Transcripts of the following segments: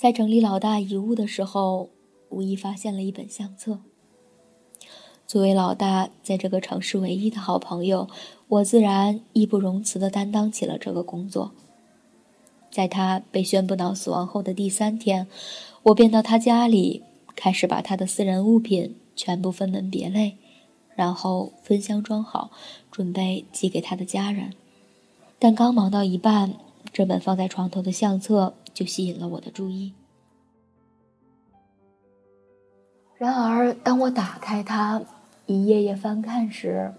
在整理老大遗物的时候，无意发现了一本相册。作为老大在这个城市唯一的好朋友，我自然义不容辞地担当起了这个工作。在他被宣布脑死亡后的第三天，我便到他家里，开始把他的私人物品全部分门别类，然后分箱装好，准备寄给他的家人。但刚忙到一半，这本放在床头的相册。就吸引了我的注意。然而，当我打开它，一页页翻看时，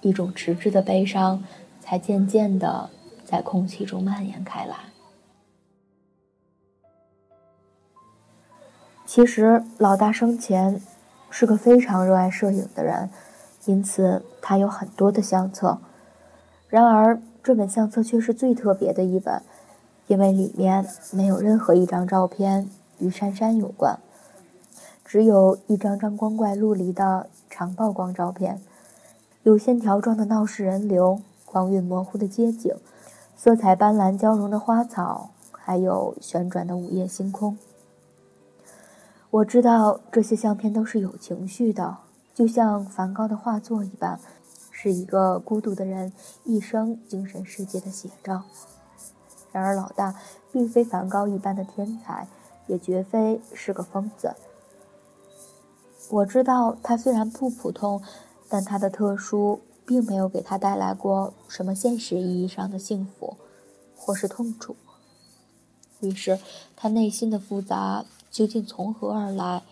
一种迟滞的悲伤才渐渐的在空气中蔓延开来。其实，老大生前是个非常热爱摄影的人，因此他有很多的相册。然而，这本相册却是最特别的一本。因为里面没有任何一张照片与珊珊有关，只有一张张光怪陆离的长曝光照片，有线条状的闹市人流，光晕模糊的街景，色彩斑斓交融的花草，还有旋转的午夜星空。我知道这些相片都是有情绪的，就像梵高的画作一般，是一个孤独的人一生精神世界的写照。然而，老大并非梵高一般的天才，也绝非是个疯子。我知道他虽然不普通，但他的特殊并没有给他带来过什么现实意义上的幸福，或是痛楚。于是，他内心的复杂究竟从何而来，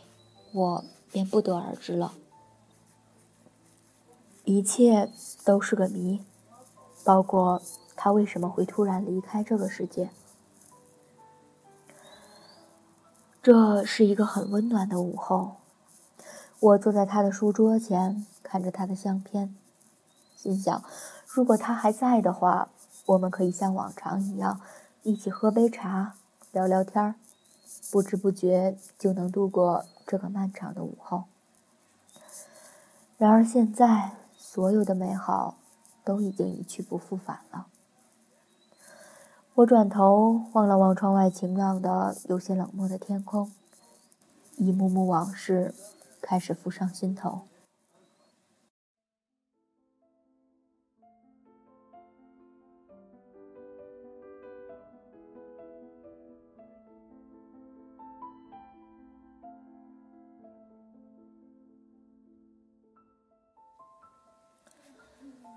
我便不得而知了。一切都是个谜，包括。他为什么会突然离开这个世界？这是一个很温暖的午后，我坐在他的书桌前，看着他的相片，心想：如果他还在的话，我们可以像往常一样，一起喝杯茶，聊聊天儿，不知不觉就能度过这个漫长的午后。然而现在，所有的美好都已经一去不复返了。我转头望了望窗外晴朗的、有些冷漠的天空，一幕幕往事开始浮上心头。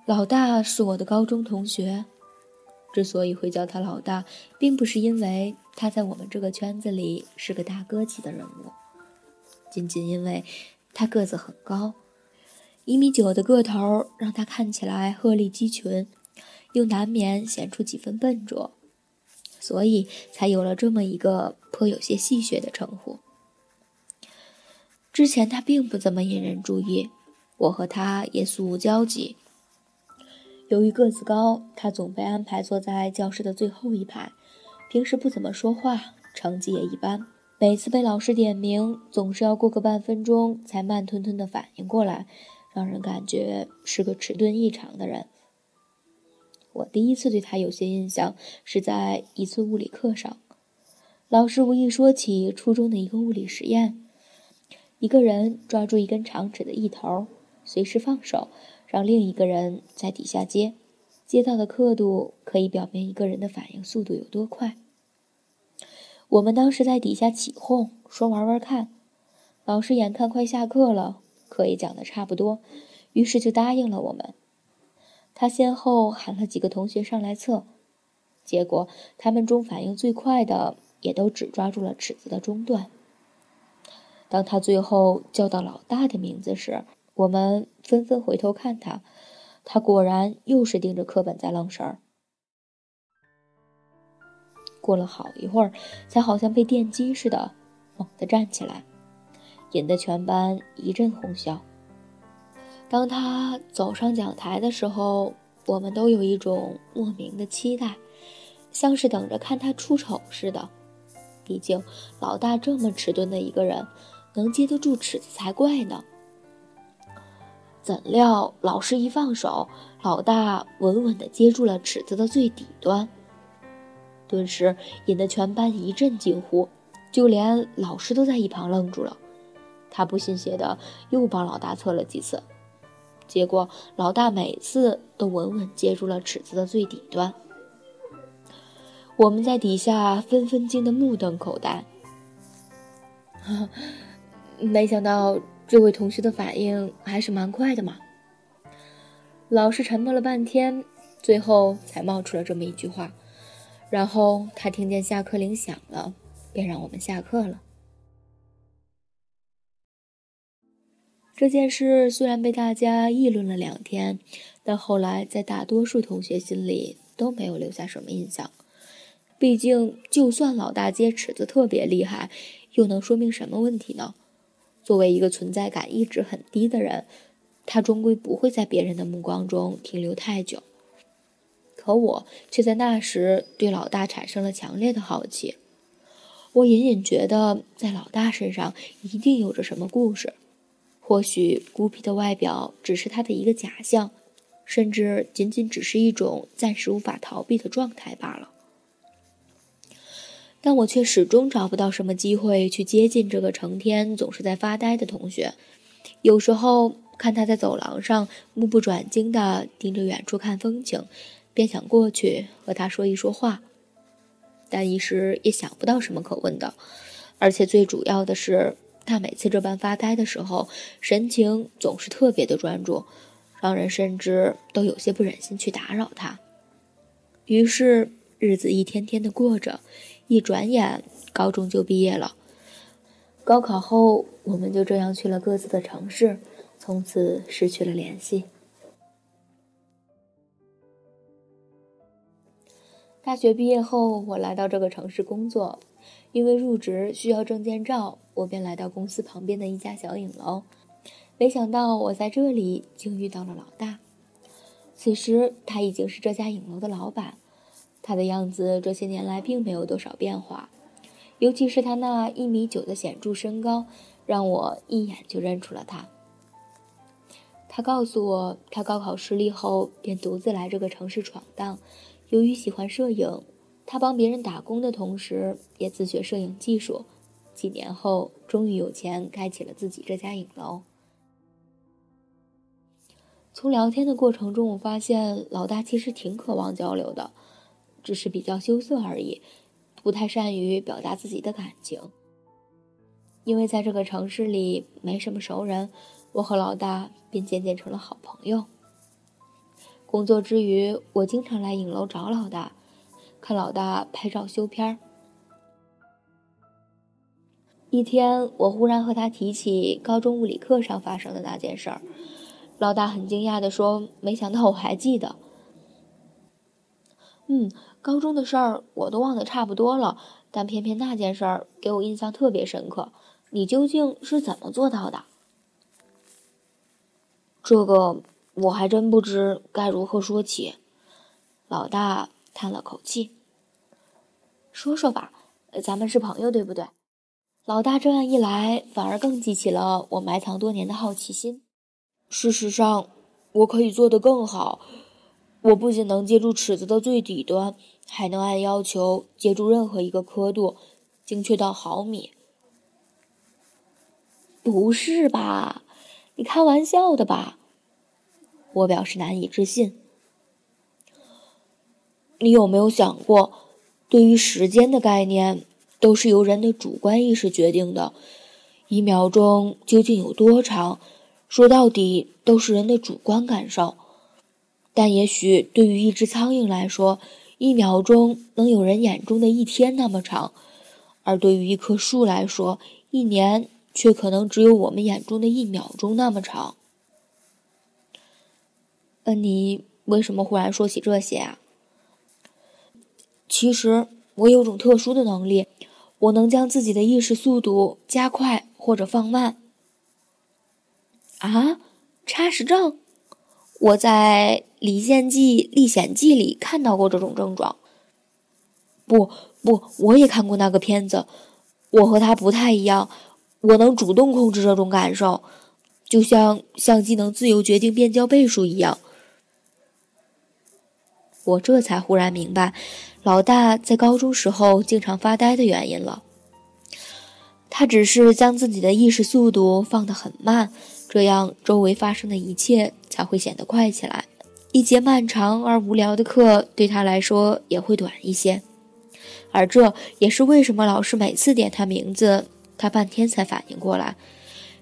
老大是我的高中同学。之所以会叫他老大，并不是因为他在我们这个圈子里是个大哥级的人物，仅仅因为他个子很高，一米九的个头让他看起来鹤立鸡群，又难免显出几分笨拙，所以才有了这么一个颇有些戏谑的称呼。之前他并不怎么引人注意，我和他也素无交集。由于个子高，他总被安排坐在教室的最后一排，平时不怎么说话，成绩也一般。每次被老师点名，总是要过个半分钟才慢吞吞地反应过来，让人感觉是个迟钝异常的人。我第一次对他有些印象，是在一次物理课上，老师无意说起初中的一个物理实验：一个人抓住一根长尺的一头，随时放手，让另一个人在底下接，接到的刻度可以表明一个人的反应速度有多快。我们当时在底下起哄，说玩玩看。老师眼看快下课了，课也讲得差不多，于是就答应了我们。他先后喊了几个同学上来测，结果他们中反应最快的也都只抓住了尺子的中段。当他最后叫到老大的名字时，我们纷纷回头看他，他果然又是盯着课本在愣神儿。过了好一会儿，才好像被电击似的猛地站起来，引得全班一阵哄笑。当他走上讲台的时候，我们都有一种莫名的期待，像是等着看他出丑似的。毕竟老大这么迟钝的一个人，能接得住尺子才怪呢。怎料老师一放手，老大稳稳地接住了尺子的最底端，顿时引得全班一阵惊呼，就连老师都在一旁愣住了。他不信邪的又帮老大测了几次。结果，老大每次都稳稳接住了尺子的最底端。我们在底下纷纷惊得目瞪口呆。没想到这位同学的反应还是蛮快的嘛。老师沉默了半天，最后才冒出了这么一句话。然后他听见下课铃响了，便让我们下课了。这件事虽然被大家议论了两天，但后来在大多数同学心里都没有留下什么印象。毕竟，就算老大接尺子特别厉害，又能说明什么问题呢？作为一个存在感一直很低的人，他终归不会在别人的目光中停留太久。可我却在那时对老大产生了强烈的好奇。我隐隐觉得，在老大身上一定有着什么故事。或许孤僻的外表只是他的一个假象，甚至仅仅只是一种暂时无法逃避的状态罢了。但我却始终找不到什么机会去接近这个成天总是在发呆的同学。有时候看他在走廊上目不转睛地盯着远处看风景，便想过去和他说一说话，但一时也想不到什么可问的。而且最主要的是。他每次这般发呆的时候，神情总是特别的专注，让人甚至都有些不忍心去打扰他。于是日子一天天的过着，一转眼高中就毕业了。高考后，我们就这样去了各自的城市，从此失去了联系。大学毕业后，我来到这个城市工作。因为入职需要证件照，我便来到公司旁边的一家小影楼。没想到我在这里竟遇到了老大。此时他已经是这家影楼的老板，他的样子这些年来并没有多少变化，尤其是他那一米九的显著身高，让我一眼就认出了他。他告诉我，他高考失利后便独自来这个城市闯荡，由于喜欢摄影。他帮别人打工的同时，也自学摄影技术。几年后，终于有钱开启了自己这家影楼。从聊天的过程中，我发现老大其实挺渴望交流的，只是比较羞涩而已，不太善于表达自己的感情。因为在这个城市里没什么熟人，我和老大便渐渐成了好朋友。工作之余，我经常来影楼找老大。看老大拍照修片儿。一天，我忽然和他提起高中物理课上发生的那件事儿，老大很惊讶地说：“没想到我还记得。”嗯，高中的事儿我都忘得差不多了，但偏偏那件事儿给我印象特别深刻。你究竟是怎么做到的？这个我还真不知该如何说起。老大叹了口气。说说吧，咱们是朋友，对不对？老大这样一来，反而更激起了我埋藏多年的好奇心。事实上，我可以做得更好。我不仅能接住尺子的最底端，还能按要求接住任何一个刻度，精确到毫米。不是吧？你开玩笑的吧？我表示难以置信。你有没有想过，对于时间的概念，都是由人的主观意识决定的。一秒钟究竟有多长，说到底都是人的主观感受。但也许对于一只苍蝇来说，一秒钟能有人眼中的一天那么长；而对于一棵树来说，一年却可能只有我们眼中的一秒钟那么长。那你为什么忽然说起这些啊？其实我有种特殊的能力，我能将自己的意识速度加快或者放慢。啊，差时症？我在《离间记历险记》里看到过这种症状。不不，我也看过那个片子。我和他不太一样，我能主动控制这种感受，就像相机能自由决定变焦倍数一样。我这才忽然明白，老大在高中时候经常发呆的原因了。他只是将自己的意识速度放得很慢，这样周围发生的一切才会显得快起来。一节漫长而无聊的课对他来说也会短一些，而这也是为什么老师每次点他名字，他半天才反应过来，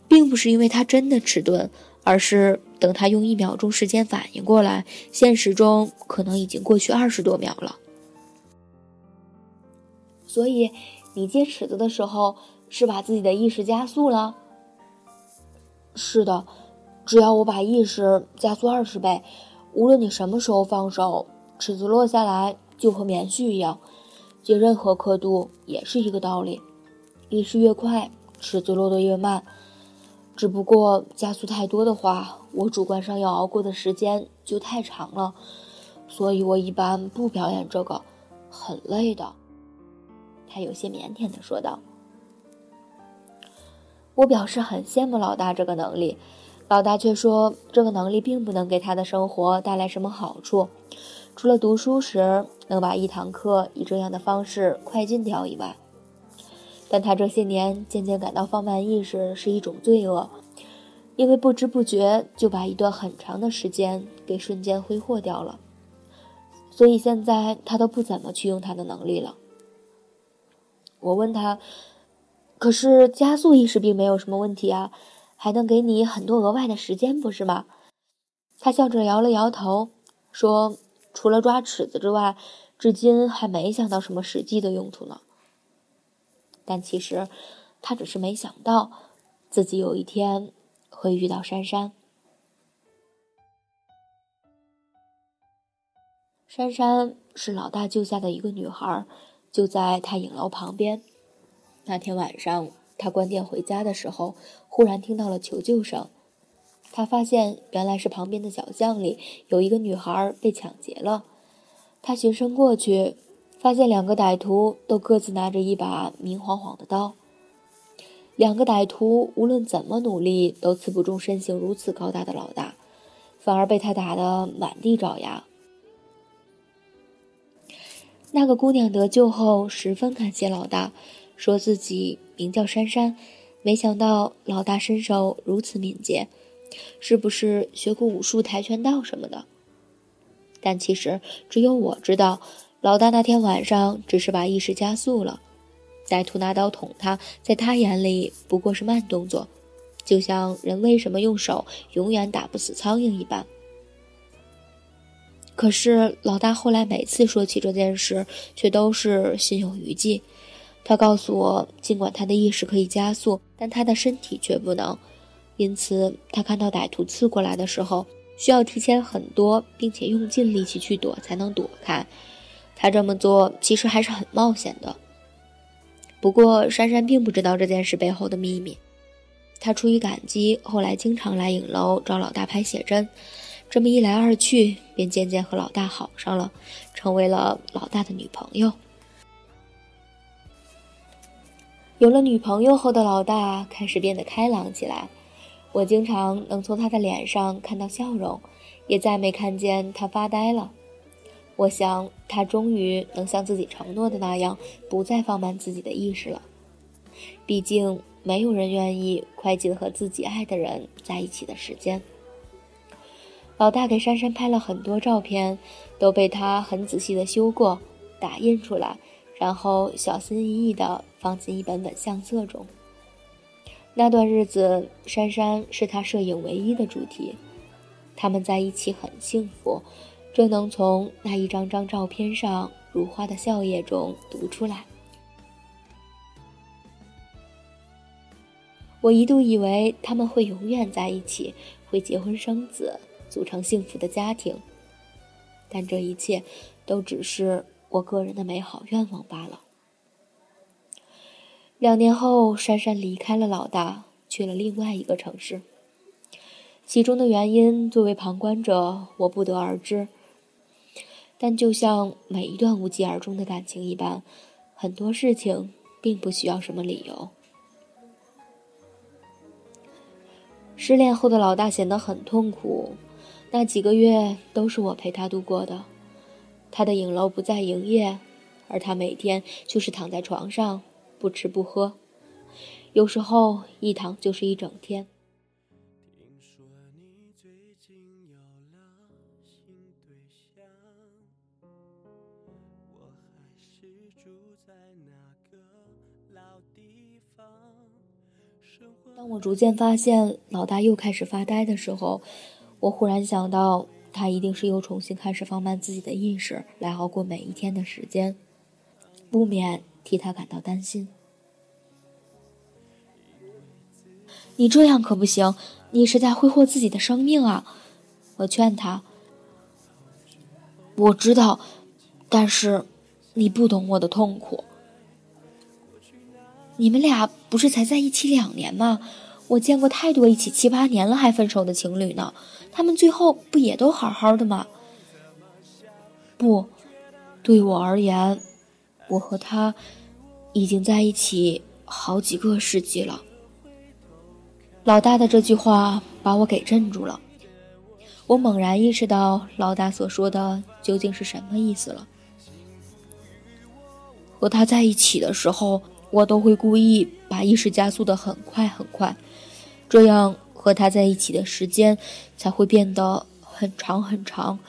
并不是因为他真的迟钝。而是等他用一秒钟时间反应过来，现实中可能已经过去二十多秒了。所以，你接尺子的时候是把自己的意识加速了？是的，只要我把意识加速二十倍，无论你什么时候放手，尺子落下来就和棉絮一样。接任何刻度也是一个道理，意识越快，尺子落得越慢。只不过加速太多的话，我主观上要熬过的时间就太长了，所以我一般不表演这个，很累的。他有些腼腆的说道。我表示很羡慕老大这个能力，老大却说这个能力并不能给他的生活带来什么好处，除了读书时能把一堂课以这样的方式快进掉以外。但他这些年渐渐感到放慢意识是一种罪恶，因为不知不觉就把一段很长的时间给瞬间挥霍掉了，所以现在他都不怎么去用他的能力了。我问他：“可是加速意识并没有什么问题啊，还能给你很多额外的时间，不是吗？”他笑着摇了摇头，说：“除了抓尺子之外，至今还没想到什么实际的用途呢。”但其实，他只是没想到，自己有一天会遇到珊珊。珊珊是老大救下的一个女孩，就在他影楼旁边。那天晚上，他关店回家的时候，忽然听到了求救声。他发现原来是旁边的小巷里有一个女孩被抢劫了。他循声过去。发现两个歹徒都各自拿着一把明晃晃的刀。两个歹徒无论怎么努力，都刺不中身形如此高大的老大，反而被他打得满地找牙。那个姑娘得救后，十分感谢老大，说自己名叫珊珊，没想到老大身手如此敏捷，是不是学过武术、跆拳道什么的？但其实只有我知道。老大那天晚上只是把意识加速了，歹徒拿刀捅他，在他眼里不过是慢动作，就像人为什么用手永远打不死苍蝇一般。可是老大后来每次说起这件事，却都是心有余悸。他告诉我，尽管他的意识可以加速，但他的身体却不能，因此他看到歹徒刺过来的时候，需要提前很多，并且用尽力气去躲才能躲开。他这么做其实还是很冒险的。不过珊珊并不知道这件事背后的秘密。她出于感激，后来经常来影楼找老大拍写真，这么一来二去，便渐渐和老大好上了，成为了老大的女朋友。有了女朋友后的老大开始变得开朗起来，我经常能从他的脸上看到笑容，也再没看见他发呆了。我想，他终于能像自己承诺的那样，不再放慢自己的意识了。毕竟，没有人愿意快进和自己爱的人在一起的时间。老大给珊珊拍了很多照片，都被他很仔细的修过，打印出来，然后小心翼翼的放进一本本相册中。那段日子，珊珊是他摄影唯一的主题，他们在一起很幸福。这能从那一张张照片上如花的笑靥中读出来。我一度以为他们会永远在一起，会结婚生子，组成幸福的家庭。但这一切都只是我个人的美好愿望罢了。两年后，珊珊离开了老大，去了另外一个城市。其中的原因，作为旁观者，我不得而知。但就像每一段无疾而终的感情一般，很多事情并不需要什么理由。失恋后的老大显得很痛苦，那几个月都是我陪他度过的。他的影楼不再营业，而他每天就是躺在床上不吃不喝，有时候一躺就是一整天。当我逐渐发现老大又开始发呆的时候，我忽然想到，他一定是又重新开始放慢自己的意识，来熬过每一天的时间，不免替他感到担心。你这样可不行，你是在挥霍自己的生命啊！我劝他。我知道，但是你不懂我的痛苦。你们俩不是才在一起两年吗？我见过太多一起七八年了还分手的情侣呢，他们最后不也都好好的吗？不，对我而言，我和他已经在一起好几个世纪了。老大的这句话把我给镇住了，我猛然意识到老大所说的究竟是什么意思了。和他在一起的时候。我都会故意把意识加速的很快很快，这样和他在一起的时间才会变得很长很长。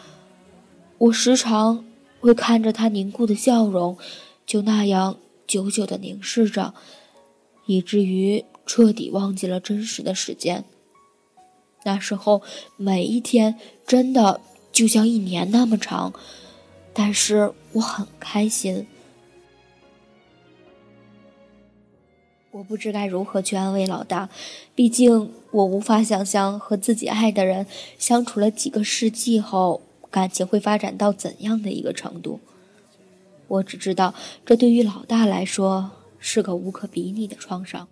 我时常会看着他凝固的笑容，就那样久久的凝视着，以至于彻底忘记了真实的时间。那时候每一天真的就像一年那么长，但是我很开心。我不知该如何去安慰老大，毕竟我无法想象和自己爱的人相处了几个世纪后，感情会发展到怎样的一个程度。我只知道，这对于老大来说是个无可比拟的创伤。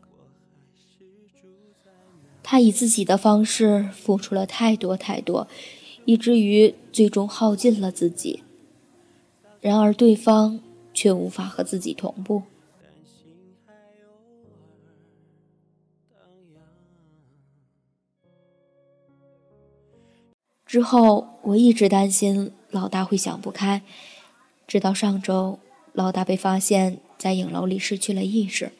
他以自己的方式付出了太多太多，以至于最终耗尽了自己。然而，对方却无法和自己同步。之后，我一直担心老大会想不开，直到上周，老大被发现在影楼里失去了意识。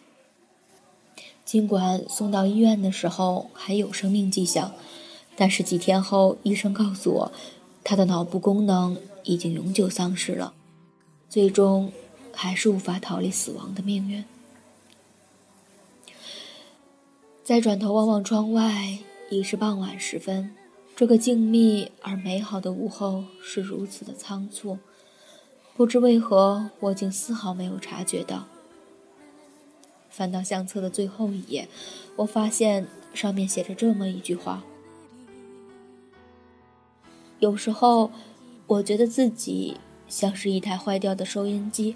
尽管送到医院的时候还有生命迹象，但是几天后，医生告诉我，他的脑部功能已经永久丧失了，最终还是无法逃离死亡的命运。再转头望望窗外，已是傍晚时分。这个静谧而美好的午后是如此的仓促，不知为何，我竟丝毫没有察觉到。翻到相册的最后一页，我发现上面写着这么一句话：有时候，我觉得自己像是一台坏掉的收音机，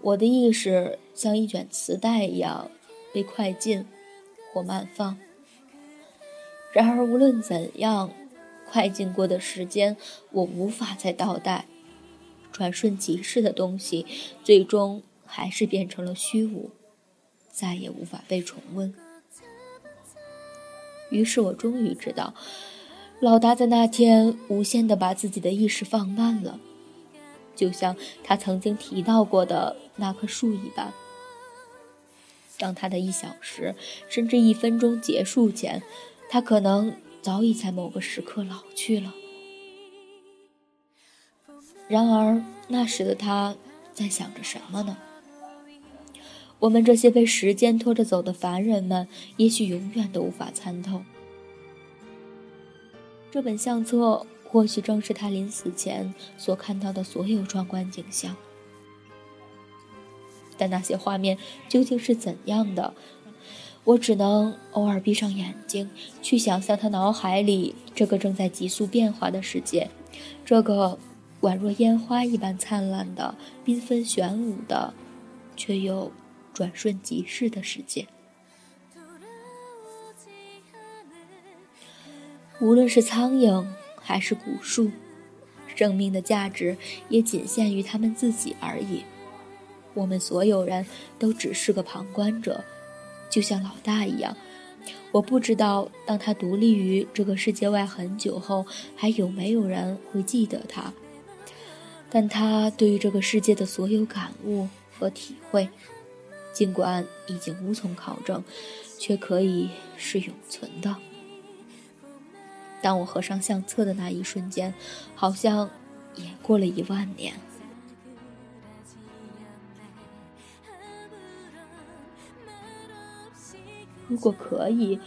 我的意识像一卷磁带一样被快进或慢放。然而，无论怎样，快进过的时间，我无法再倒带。转瞬即逝的东西，最终还是变成了虚无，再也无法被重温。于是我终于知道，老大在那天无限的把自己的意识放慢了，就像他曾经提到过的那棵树一般。当他的一小时甚至一分钟结束前，他可能早已在某个时刻老去了。然而那时的他在想着什么呢？我们这些被时间拖着走的凡人们，也许永远都无法参透。这本相册或许正是他临死前所看到的所有壮观景象。但那些画面究竟是怎样的？我只能偶尔闭上眼睛，去想象他脑海里这个正在急速变化的世界，这个宛若烟花一般灿烂的、缤纷玄舞的，却又转瞬即逝的世界。无论是苍蝇还是古树，生命的价值也仅限于他们自己而已。我们所有人都只是个旁观者，就像老大一样。我不知道，当他独立于这个世界外很久后，还有没有人会记得他。但他对于这个世界的所有感悟和体会，尽管已经无从考证，却可以是永存的。当我合上相册的那一瞬间，好像也过了一万年。如果可以，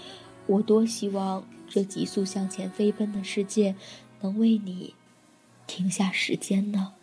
我多希望这急速向前飞奔的世界能为你停下时间呢。